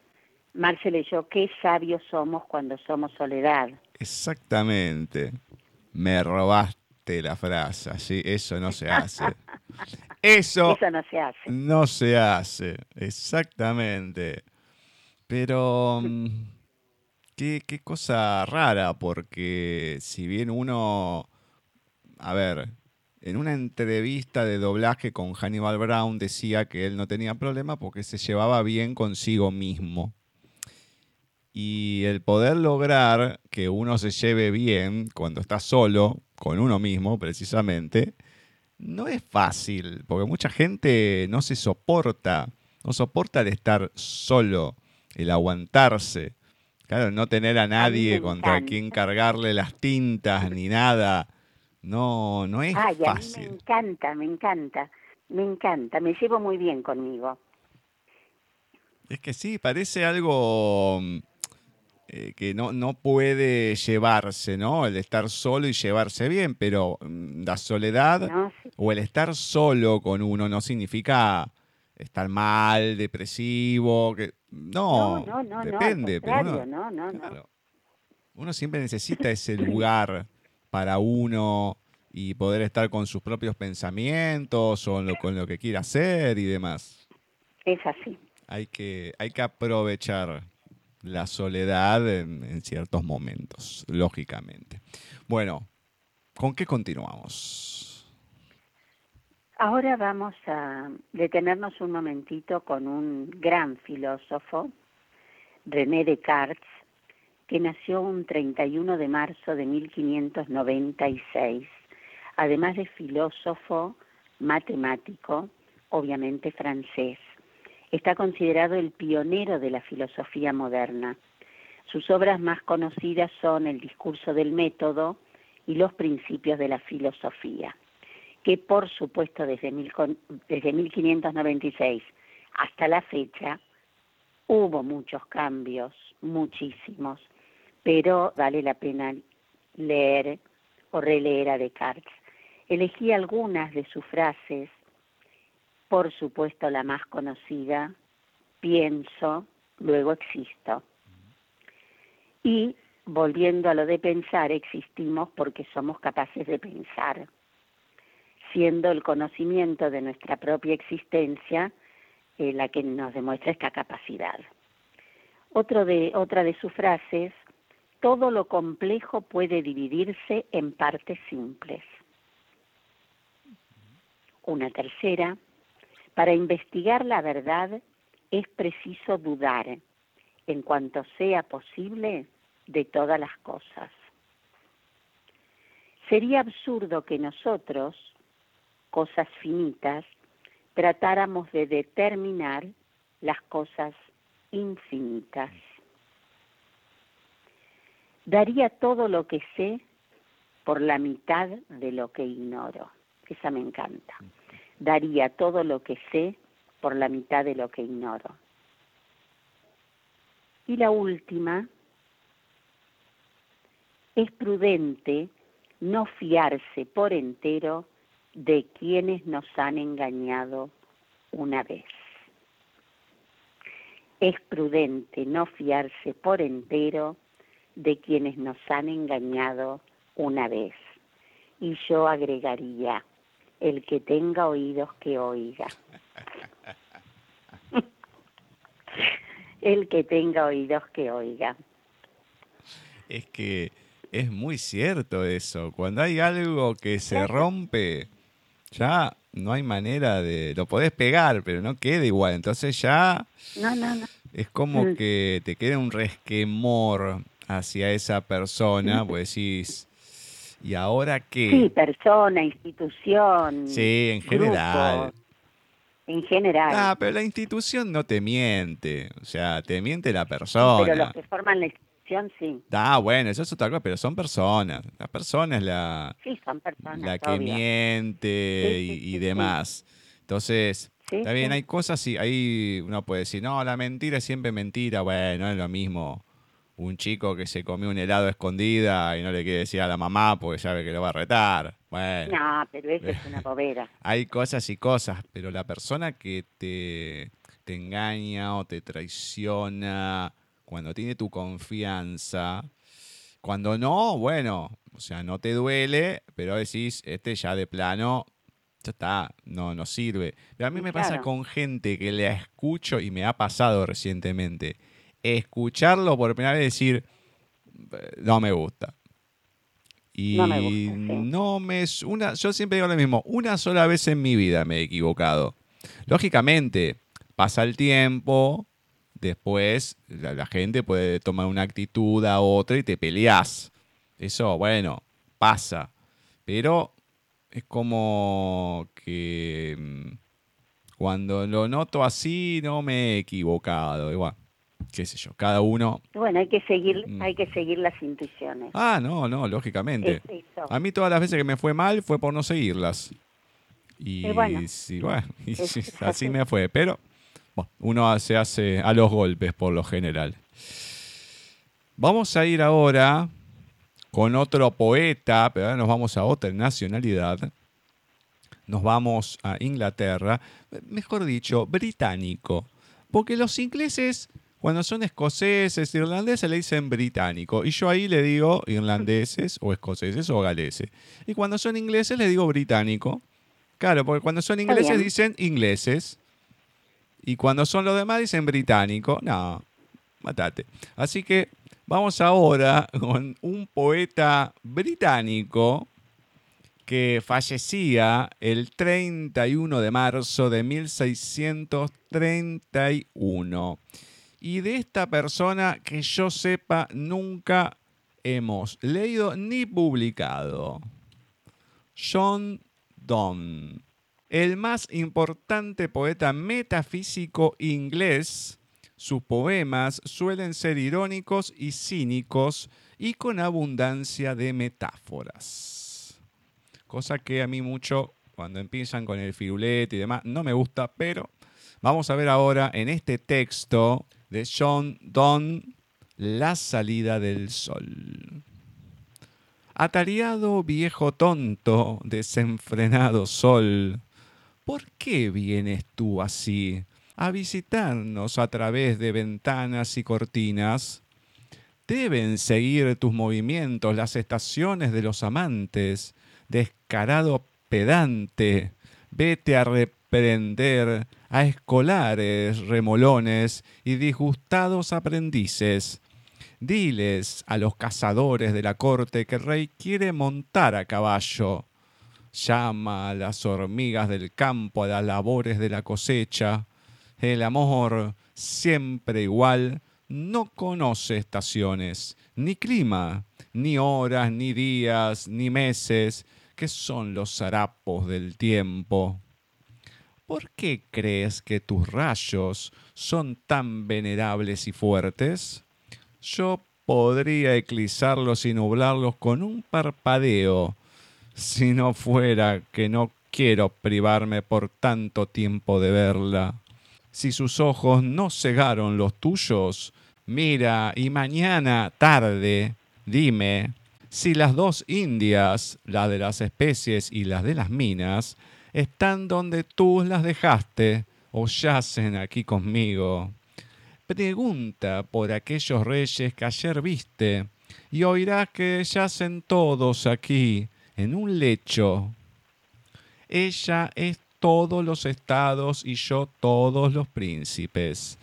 Marce leyó, qué sabios somos cuando somos soledad.
Exactamente. Me robaste la frase, así, eso no se hace. *laughs* Eso,
no se hace.
No se hace, exactamente. Pero mm, qué, qué cosa rara, porque si bien uno, a ver, en una entrevista de doblaje con Hannibal Brown decía que él no tenía problema porque se llevaba bien consigo mismo. Y el poder lograr que uno se lleve bien cuando está solo, con uno mismo precisamente, no es fácil, porque mucha gente no se soporta, no soporta el estar solo, el aguantarse. Claro, no tener a nadie contra quien cargarle las tintas ni nada. No, no es
Ay,
fácil.
A mí me encanta, me encanta, me encanta, me llevo muy bien conmigo.
Es que sí, parece algo eh, que no, no puede llevarse, ¿no? El estar solo y llevarse bien, pero mm, la soledad o el estar solo con uno no significa estar mal, depresivo, que no,
no, no,
depende,
pero uno,
uno siempre necesita ese lugar para uno y poder estar con sus propios pensamientos o con lo que quiera hacer y demás.
Es así.
Hay que, hay que aprovechar la soledad en, ciertos momentos, lógicamente. Bueno, ¿con qué continuamos?
Ahora vamos a detenernos un momentito con un gran filósofo, René Descartes, que nació un 31 de marzo de 1596. Además de filósofo, matemático, obviamente francés. Está considerado el pionero de la filosofía moderna. Sus obras más conocidas son El discurso del método y Los principios de la filosofía, que por supuesto desde, desde 1596 hasta la fecha hubo muchos cambios, muchísimos, pero vale la pena leer o releer a Descartes. Elegí algunas de sus frases por supuesto la más conocida, pienso, luego existo. Y volviendo a lo de pensar, existimos porque somos capaces de pensar, siendo el conocimiento de nuestra propia existencia eh, la que nos demuestra esta capacidad. De, otra de sus frases, todo lo complejo puede dividirse en partes simples. Una tercera, para investigar la verdad es preciso dudar, en cuanto sea posible, de todas las cosas. Sería absurdo que nosotros, cosas finitas, tratáramos de determinar las cosas infinitas. Daría todo lo que sé por la mitad de lo que ignoro. Esa me encanta. Daría todo lo que sé por la mitad de lo que ignoro. Y la última, es prudente no fiarse por entero de quienes nos han engañado una vez. Es prudente no fiarse por entero de quienes nos han engañado una vez. Y yo agregaría, el que tenga oídos que oiga. el que tenga oídos que oiga.
Es que es muy cierto eso. Cuando hay algo que se rompe, ya no hay manera de... Lo podés pegar, pero no queda igual. Entonces ya...
No, no, no.
Es como
Mm.
que te queda un resquemor hacia esa persona, *laughs* pues decís, ¿y ahora qué?
Sí, persona, institución.
Sí, en
grupo,
general.
en general.
Ah, pero la institución no te miente, o sea, te miente la
pero
persona.
los que forman la institución, sí.
Ah, bueno, eso es otra cosa, pero son personas. La persona es la,
Sí, son personas.
la que
obvio.
miente
Sí,
y,
sí,
y
sí, sí.
demás. Entonces,
Sí,
está bien,
sí.
hay cosas y ahí uno puede decir, no, la mentira es siempre mentira. Bueno, es lo mismo un chico que se comió un helado a escondida y no le quiere decir a la mamá porque sabe que lo va a retar. Bueno,
No, pero eso es una bobera. *laughs*
hay cosas y cosas, pero la persona que te, te engaña o te traiciona, cuando tiene tu confianza, cuando no, bueno, o sea, no te duele, pero decís, este ya de plano, ya está, no, no sirve. Pero a mí me pasa con gente que la escucho y me ha pasado recientemente. Escucharlo por primera vez decir, "Eh, no me gusta. Y
No me gusta, sí.
no me es una, yo siempre digo lo mismo, una sola vez en mi vida me he equivocado. Lógicamente, pasa el tiempo, después la, la gente puede tomar una actitud a otra y te peleas. Eso, bueno, pasa. Pero es como que mm, cuando lo noto así no me he equivocado. Igual, qué sé yo, cada uno.
Bueno, hay que seguir,
Mm.
hay que seguir las intuiciones.
Ah, no, no, lógicamente.
Es.
A mí todas las veces que me fue mal fue por no seguirlas. Y
Y bueno.
sí, bueno, *laughs* y
Es-
sí,
es
así
así.
me fue. Pero bueno, uno se hace a los golpes por lo general. Vamos a ir ahora con otro poeta, pero ahora nos vamos a otra nacionalidad. Nos vamos a Inglaterra, mejor dicho, británico. Porque los ingleses, cuando son escoceses, irlandeses, le dicen británico. Y yo ahí le digo irlandeses o escoceses o galeses. Y cuando son ingleses, le digo británico. Claro, porque cuando son ingleses dicen ingleses. Y cuando son los demás dicen británico. No, matate. Así que vamos ahora con un poeta británico que fallecía el 31 de marzo de 1631. Y de esta persona que yo sepa nunca hemos leído ni publicado. John Donne, el más importante poeta metafísico inglés. Sus poemas suelen ser irónicos y cínicos y con abundancia de metáforas. Cosa que a mí mucho, cuando empiezan con el firulete y demás, no me gusta, pero vamos a ver ahora en este texto de John Donne, La salida del sol. Atareado viejo tonto, desenfrenado sol, ¿por qué vienes tú así a visitarnos a través de ventanas y cortinas? Deben seguir tus movimientos las estaciones de los amantes, descarado pedante, vete a reprender a escolares remolones y disgustados aprendices. Diles a los cazadores de la corte que el rey quiere montar a caballo. Llama a las hormigas del campo a las labores de la cosecha. El amor, siempre igual, no conoce estaciones, ni clima, ni horas, ni días, ni meses, que son los harapos del tiempo. ¿Por qué crees que tus rayos son tan venerables y fuertes? Yo podría eclizarlos y nublarlos con un parpadeo, si no fuera que no quiero privarme por tanto tiempo de verla. Si sus ojos no cegaron los tuyos, mira y mañana tarde, dime, si las dos Indias, la de las especies y las de las minas, están donde tú las dejaste o yacen aquí conmigo. Pregunta por aquellos reyes que ayer viste, y oirás que yacen todos aquí, en un lecho. Ella es todos los estados y yo todos los príncipes.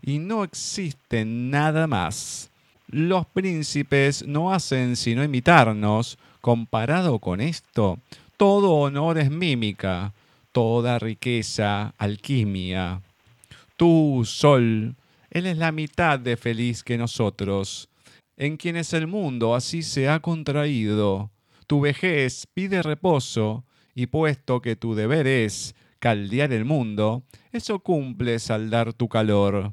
Y no existe nada más. Los príncipes no hacen sino imitarnos. Comparado con esto, todo honor es mímica, toda riqueza, alquimia. Tú, sol, él es la mitad de feliz que nosotros, en quienes el mundo así se ha contraído. Tu vejez pide reposo, y puesto que tu deber es caldear el mundo, eso cumples al dar tu calor.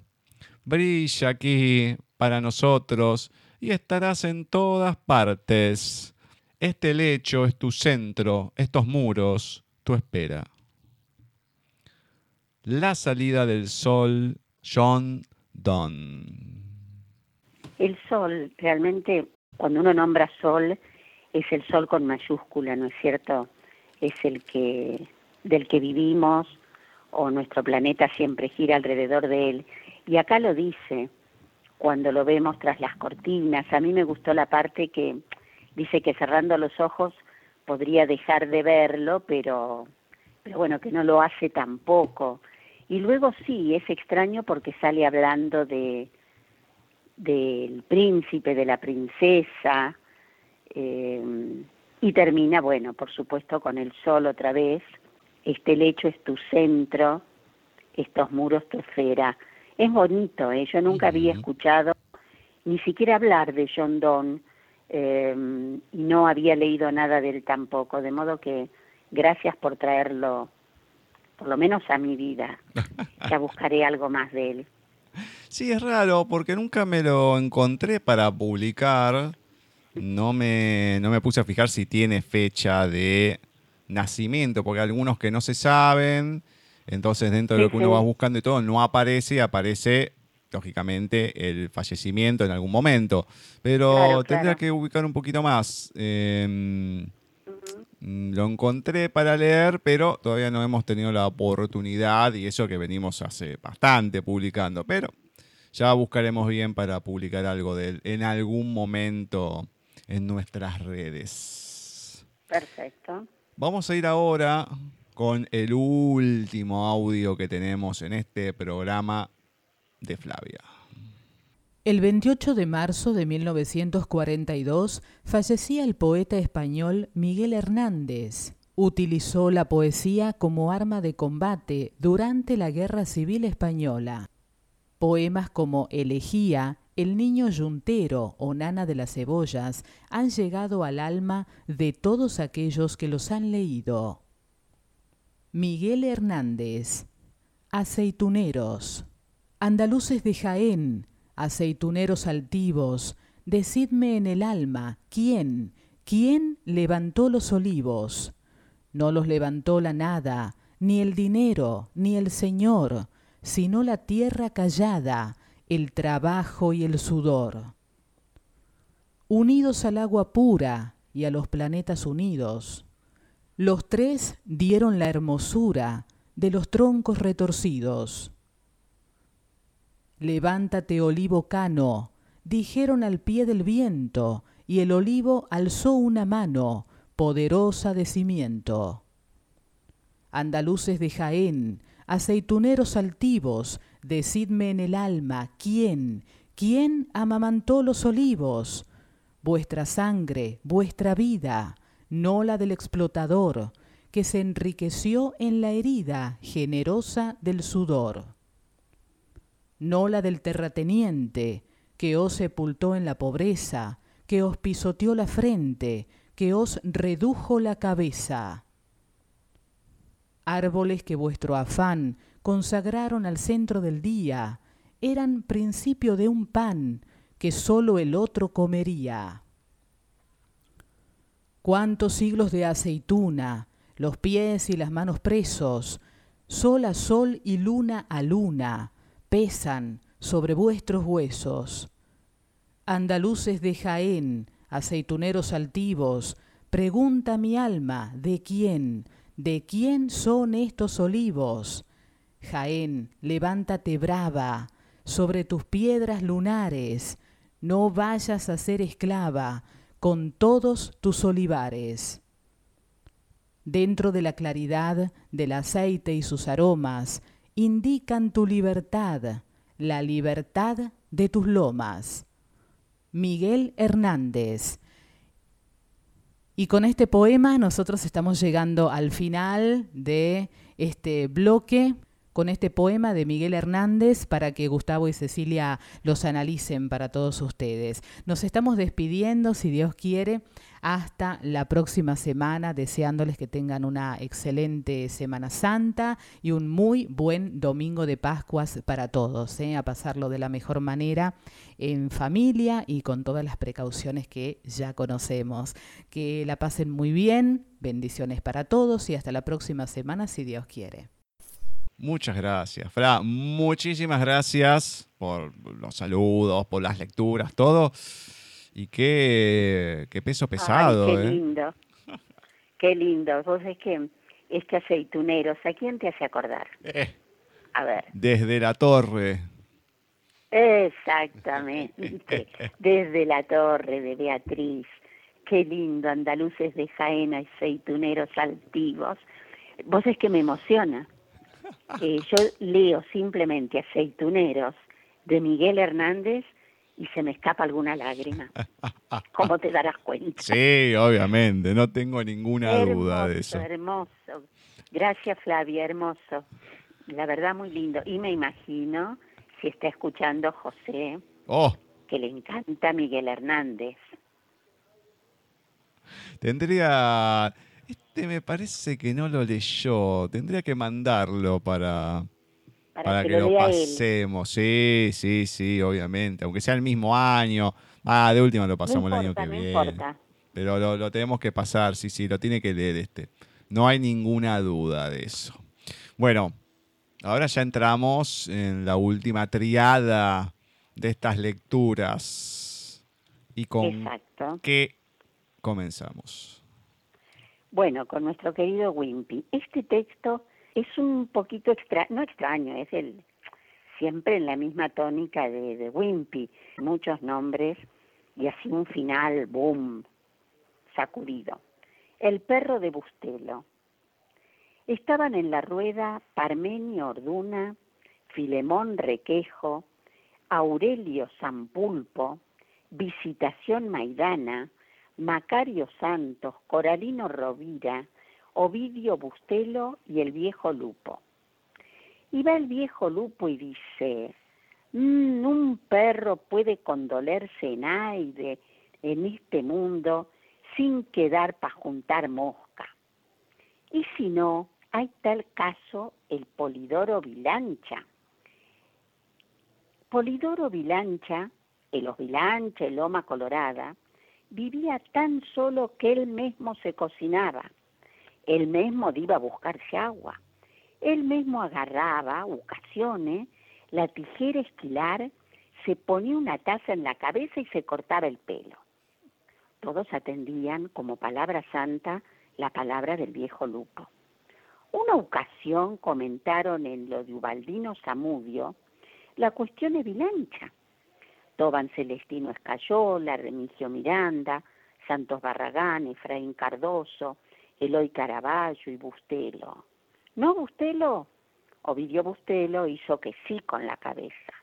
Brilla aquí para nosotros y estarás en todas partes. Este lecho es tu centro, estos muros, tu espera. La salida del sol, John Donne.
El sol, realmente, cuando uno nombra sol, es el sol con mayúscula, ¿no es cierto? Es el que del que vivimos o nuestro planeta siempre gira alrededor de él. Y acá lo dice, cuando lo vemos tras las cortinas. A mí me gustó la parte que dice que cerrando los ojos podría dejar de verlo, pero, pero bueno, que no lo hace tampoco. Y luego sí, es extraño porque sale hablando de del príncipe, de la princesa, eh, y termina, bueno, por supuesto, con el sol otra vez. Este lecho es tu centro, estos muros tu esfera. Es bonito, ¿eh? yo nunca había escuchado ni siquiera hablar de John Donne eh, y no había leído nada de él tampoco, de modo que gracias por traerlo, por lo menos a mi vida. *laughs* ya buscaré algo más de él.
Sí, es raro porque nunca me lo encontré para publicar. No me, no me puse a fijar si tiene fecha de nacimiento, porque hay algunos que no se saben, entonces dentro de lo que uno va buscando y todo, no aparece, aparece lógicamente el fallecimiento en algún momento. Pero tendría que ubicar un poquito más. Em, lo encontré para leer, pero todavía no hemos tenido la oportunidad y eso que venimos hace bastante publicando. Pero ya buscaremos bien para publicar algo de él en algún momento en nuestras redes.
Perfecto.
Vamos a ir ahora con el último audio que tenemos en este programa Flavia.
El 28 de marzo de 1942 fallecía el poeta español Miguel Hernández. Utilizó la poesía como arma de combate durante la Guerra Civil Española. Poemas como Elegía, El niño yuntero o Nana de las cebollas han llegado al alma de todos aquellos que los han leído. Miguel Hernández, Aceituneros, Andaluces de Jaén, aceituneros altivos, decidme en el alma, ¿quién, quién levantó los olivos? No los levantó la nada, ni el dinero, ni el Señor, sino la tierra callada, el trabajo y el sudor. Unidos al agua pura y a los planetas unidos, los tres dieron la hermosura de los troncos retorcidos. Levántate, olivo cano, dijeron al pie del viento, y el olivo alzó una mano, poderosa de cimiento. Andaluces de Jaén, aceituneros altivos, decidme en el alma, ¿quién, quién amamantó los olivos? Vuestra sangre, vuestra vida, no la del explotador, que se enriqueció en la herida generosa del sudor. No la del terrateniente, que os sepultó en la pobreza, que os pisoteó la frente, que os redujo la cabeza árboles que vuestro afán consagraron al centro del día, eran principio de un pan que sólo el otro comería. Cuántos siglos de aceituna, los pies y las manos presos, sol a sol y luna a luna, pesan sobre vuestros huesos. Andaluces de Jaén, aceituneros altivos, pregunta mi alma, ¿de quién? ¿De quién son estos olivos? Jaén, levántate brava, sobre tus piedras lunares, no vayas a ser esclava con todos tus olivares. Dentro de la claridad del aceite y sus aromas, indican tu libertad, la libertad de tus lomas. Miguel Hernández. Y con este poema nosotros estamos llegando al final de este bloque con este poema de Miguel Hernández para que Gustavo y Cecilia los analicen para todos ustedes. Nos estamos despidiendo, si Dios quiere, hasta la próxima semana, deseándoles que tengan una excelente Semana Santa y un muy buen domingo de Pascuas para todos, ¿eh? a pasarlo de la mejor manera en familia y con todas las precauciones que ya conocemos. Que la pasen muy bien, bendiciones para todos y hasta la próxima semana, si Dios quiere.
Muchas gracias, Fra. Muchísimas gracias por los saludos, por las lecturas, todo. Y qué, qué peso pesado.
qué
¿eh?
lindo. *laughs* Qué lindo. Vos es que este aceituneros, ¿a quién te hace acordar?
Eh,
A ver.
desde la torre.
Exactamente. *laughs* Desde la torre de Beatriz. Qué lindo, andaluces de Jaena y aceituneros altivos. Vos es que me emociona. Eh, *laughs* yo leo simplemente aceituneros de Miguel Hernández y se me escapa alguna lágrima. ¿Cómo te darás cuenta?
Sí, obviamente, no tengo ninguna duda de eso.
Hermoso. Gracias, Flavia, hermoso. La verdad, muy lindo. Y me imagino, si está escuchando José,
Oh,
que le encanta Miguel Hernández.
tendría... Este me parece que no lo leyó. Tendría que mandarlo para,
Para,
para
que,
que,
lo
lo
lea él.
pasemos. Sí, sí, sí, obviamente. Aunque sea el mismo año. Ah, de última lo pasamos
no
el año que
no
viene.
importa.
Pero lo, lo tenemos que pasar, sí, sí, lo tiene que leer este. No hay ninguna duda de eso. Bueno, ahora ya entramos en la última triada de estas lecturas. ¿Y con
Exacto.
qué comenzamos?
Bueno, con nuestro querido Wimpy. Este texto es un poquito extraño, no extraño, es el siempre en la misma tónica de, de Wimpy. Muchos nombres y así un final, boom, sacudido. El perro de Bustelo. Estaban en la rueda Parmenio Orduna, Filemón Requejo, Aurelio Zampulpo, Visitación Maidana, Macario Santos, Coralino Rovira, Ovidio Bustelo y el viejo Lupo. Y va el viejo Lupo y dice, "Mm, un perro puede condolerse en aire en este mundo sin quedar para juntar mosca. Y si no, hay tal caso el Polidoro Vilancha. Polidoro Vilancha, el Vilancha, el Loma Colorada, vivía tan solo que él mismo se cocinaba, él mismo iba a buscarse agua, él mismo agarraba, ocasiones, la tijera esquilar, se ponía una taza en la cabeza y se cortaba el pelo. Todos atendían como palabra santa la palabra del viejo Lupo. Una ocasión comentaron en lo de Ubaldino Zamudio la cuestión de Vilancha. Toban Celestino Escayola, Remigio Miranda, Santos Barragán, Efraín Cardoso, Eloy Caraballo y Bustelo. ¿No Bustelo? Ovidio Bustelo hizo que sí con la cabeza.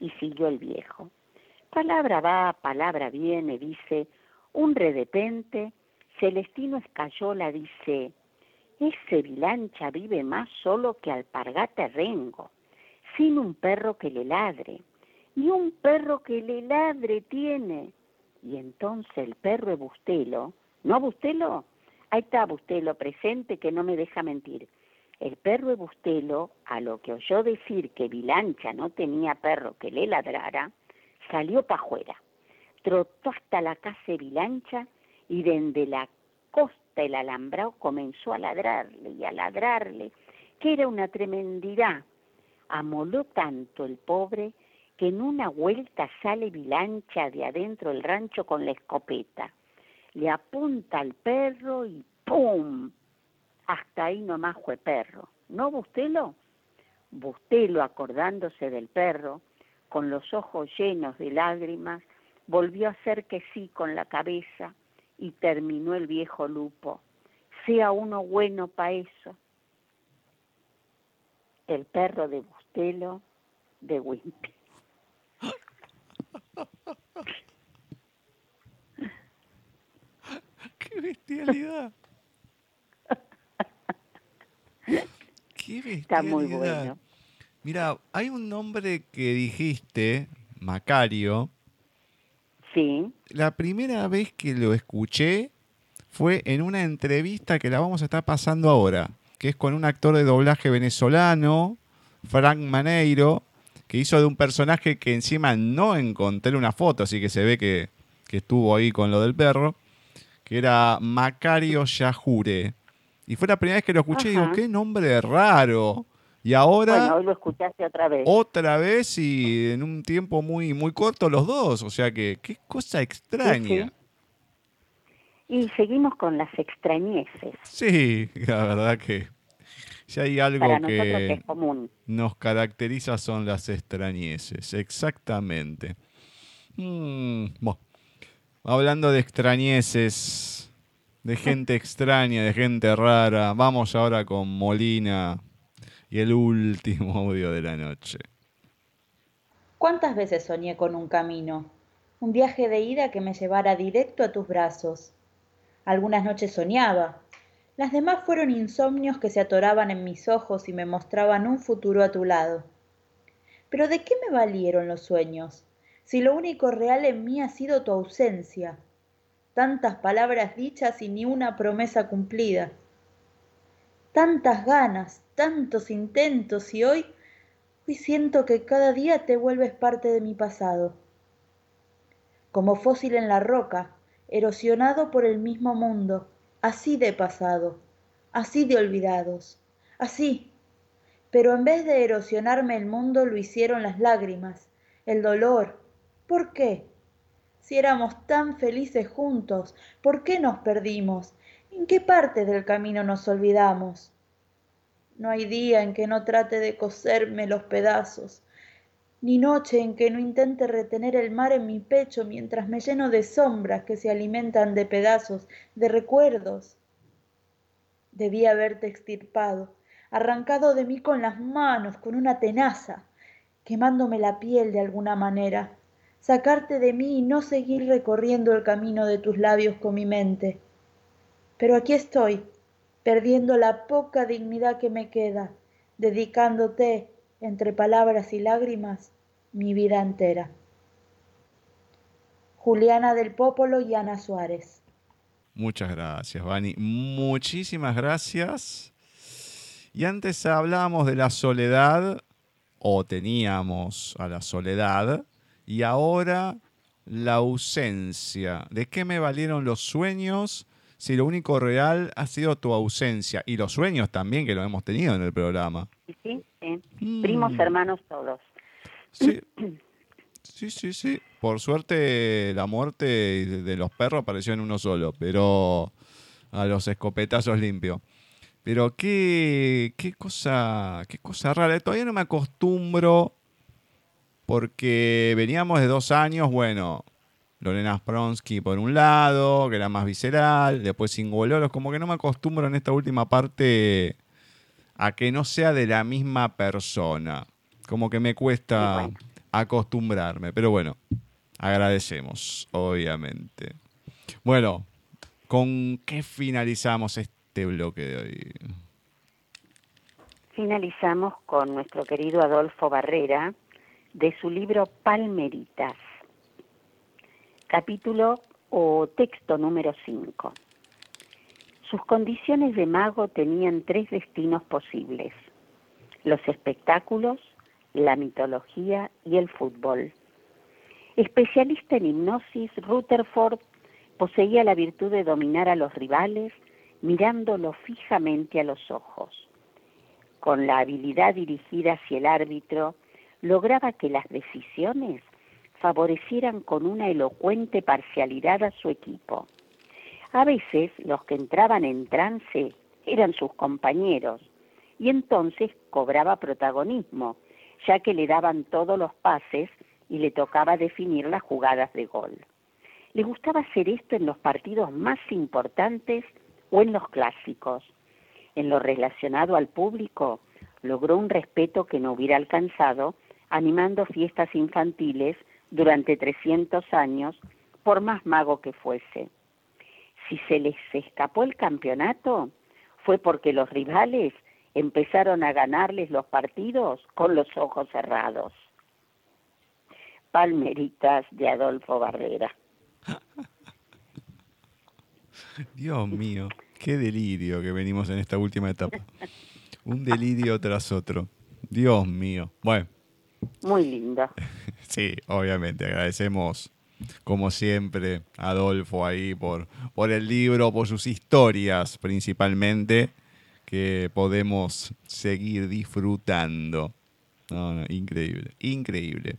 Y siguió el viejo. Palabra va, palabra viene, dice, un redepente, Celestino Escayola dice, ese Vilancha vive más solo que alpargata rengo, sin un perro que le ladre, ni un perro que le ladre tiene. Y entonces el perro de Bustelo, ¿no Bustelo? Ahí está Bustelo presente que no me deja mentir. El perro de Bustelo, a lo que oyó decir que Vilancha no tenía perro que le ladrara, salió para afuera, trotó hasta la casa de Vilancha y desde la costa el alambrado comenzó a ladrarle y a ladrarle, que era una tremendidad. Amoló tanto el pobre que en una vuelta sale Vilancha de adentro del rancho con la escopeta. Le apunta al perro y ¡pum! Hasta ahí nomás fue perro. ¿No, Bustelo? Bustelo, acordándose del perro, con los ojos llenos de lágrimas, volvió a hacer que sí con la cabeza y terminó el viejo lupo. Sea uno bueno pa' eso. El perro de Bustelo de Wimpy.
¡Qué bestialidad! ¡Qué bestialidad!
Está muy bueno.
Mira, hay un nombre que dijiste, Macario.
Sí,
La primera vez que lo escuché fue en una entrevista que la vamos a estar pasando ahora, que es con un actor de doblaje venezolano, Frank Maneiro, que hizo de un personaje que encima no encontré una foto, así que se ve que, que estuvo ahí con lo del perro, que era Macario Yajure. Y fue la primera vez que lo escuché y digo, qué nombre raro. Y ahora
bueno, hoy lo escuchaste otra vez.
otra vez y en un tiempo muy, muy corto los dos. O sea que, qué cosa extraña.
Y seguimos con las extrañeces.
Sí, *laughs* la verdad que si hay algo
Para
que
es común.
nos caracteriza son las extrañeces, exactamente. Mm, bueno, hablando de extrañeces, de gente extraña, de gente rara, vamos ahora con Molina y el último *laughs* audio de la noche.
¿Cuántas veces soñé con un camino? Un viaje de ida que me llevara directo a tus brazos. Algunas noches soñaba. Las demás fueron insomnios que se atoraban en mis ojos y me mostraban un futuro a tu lado. Pero ¿de qué me valieron los sueños? Si lo único real en mí ha sido tu ausencia. Tantas palabras dichas y ni una promesa cumplida. Tantas ganas, tantos intentos y hoy Hoy siento que cada día te vuelves parte de mi pasado. Como fósil en la roca, erosionado por el mismo mundo, así de pasado, así de olvidados, así. Pero en vez de erosionarme el mundo lo hicieron las lágrimas, el dolor. ¿Por qué? Si éramos tan felices juntos, ¿por qué nos perdimos? ¿En qué parte del camino nos olvidamos? No hay día en que no trate de coserme los pedazos, ni noche en que no intente retener el mar en mi pecho mientras me lleno de sombras que se alimentan de pedazos, de recuerdos. Debí haberte extirpado, arrancado de mí con las manos, con una tenaza, quemándome la piel de alguna manera, sacarte de mí y no seguir recorriendo el camino de tus labios con mi mente. Pero aquí estoy, perdiendo la poca dignidad que me queda, dedicándote, entre palabras y lágrimas, mi vida entera. Juliana del Popolo y Ana Suárez.
Muchas gracias, Vani. Muchísimas gracias. Y antes hablábamos de la soledad, o teníamos a la soledad, y ahora la ausencia. ¿De qué me valieron los sueños si lo único real ha sido tu ausencia? Y los sueños también, que lo hemos tenido en el programa.
Sí, sí, sí.
Mm.
Primos hermanos todos.
Sí, sí, sí, sí. Por suerte la muerte de de los perros apareció en uno solo, pero a los escopetazos limpio. Pero qué, qué cosa, qué cosa rara. Todavía no me acostumbro porque veníamos de dos años, bueno, Lorena Spronsky por un lado, que era más visceral, después Singoloros, como que no me acostumbro en esta última parte a que no sea de la misma persona. Como que me cuesta
bueno.
acostumbrarme, pero bueno, agradecemos, obviamente. Bueno, ¿con qué finalizamos este bloque de hoy?
Finalizamos con nuestro querido Adolfo Barrera de su libro Palmeritas, capítulo o texto número 5. Sus condiciones de mago tenían tres destinos posibles, los espectáculos, la mitología y el fútbol. Especialista en hipnosis, Rutherford poseía la virtud de dominar a los rivales mirándolo fijamente a los ojos. Con la habilidad dirigida hacia el árbitro, lograba que las decisiones favorecieran con una elocuente parcialidad a su equipo. A veces los que entraban en trance eran sus compañeros y entonces cobraba protagonismo, ya que le daban todos los pases y le tocaba definir las jugadas de gol. Le gustaba hacer esto en los partidos más importantes o en los clásicos. En lo relacionado al público, logró un respeto que no hubiera alcanzado animando fiestas infantiles durante 300 años, por más mago que fuese. Si se les escapó el campeonato, fue porque los rivales empezaron a ganarles los partidos con los ojos cerrados. Palmeritas de Adolfo Barrera. *laughs*
Dios mío, qué delirio que venimos en esta última etapa. Un delirio tras otro. Dios mío. Bueno.
Muy lindo. *laughs*
Sí, obviamente. Agradecemos, como siempre, Adolfo ahí por, por el libro, por sus historias principalmente, que podemos seguir disfrutando. increíble, increíble.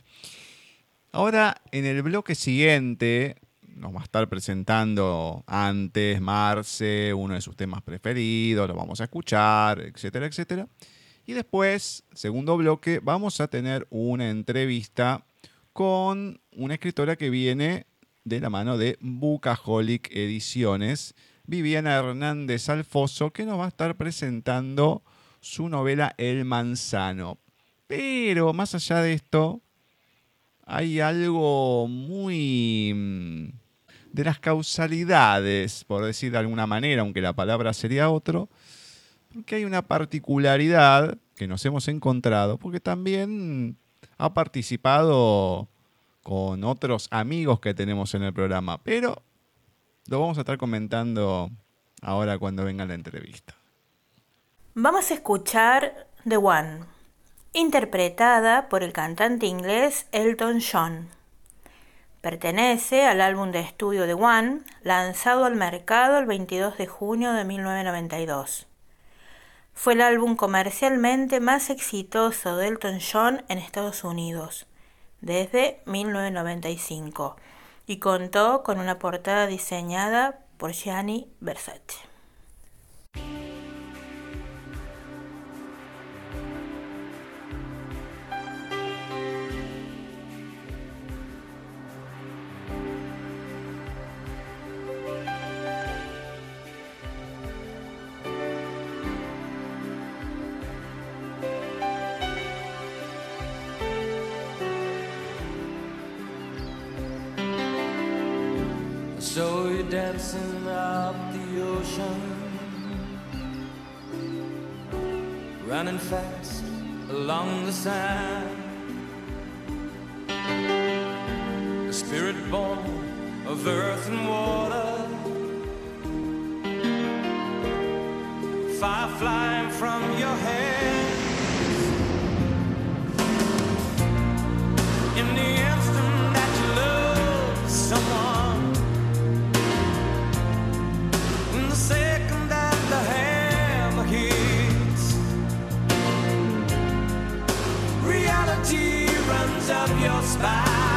Ahora, en el bloque siguiente, nos va a estar presentando antes Marce, uno de sus temas preferidos, lo vamos a escuchar, etcétera, etcétera. Y después, segundo bloque, vamos a tener una entrevista con una escritora que viene de la mano de Bucaholic Ediciones, Viviana Hernández Alfoso, que nos va a estar presentando su novela El Manzano. Pero más allá de esto, hay algo muy mm, de las causalidades, por decir de alguna manera, aunque la palabra sería otro, porque hay una particularidad que nos hemos encontrado, porque también ha participado con otros amigos que tenemos en el programa, pero lo vamos a estar comentando ahora cuando venga la entrevista.
Vamos a escuchar The One, interpretada por el cantante inglés Elton John. Pertenece al álbum de estudio The One, lanzado al mercado el 22 de junio de 1992. Fue el álbum comercialmente más exitoso de Elton John en Estados Unidos desde 1995 y contó con una portada diseñada por Gianni Versace.
Dancing up the ocean, running fast along the sand. A spirit born of earth and water, fire flying from your hands. In the instant runs up your spine,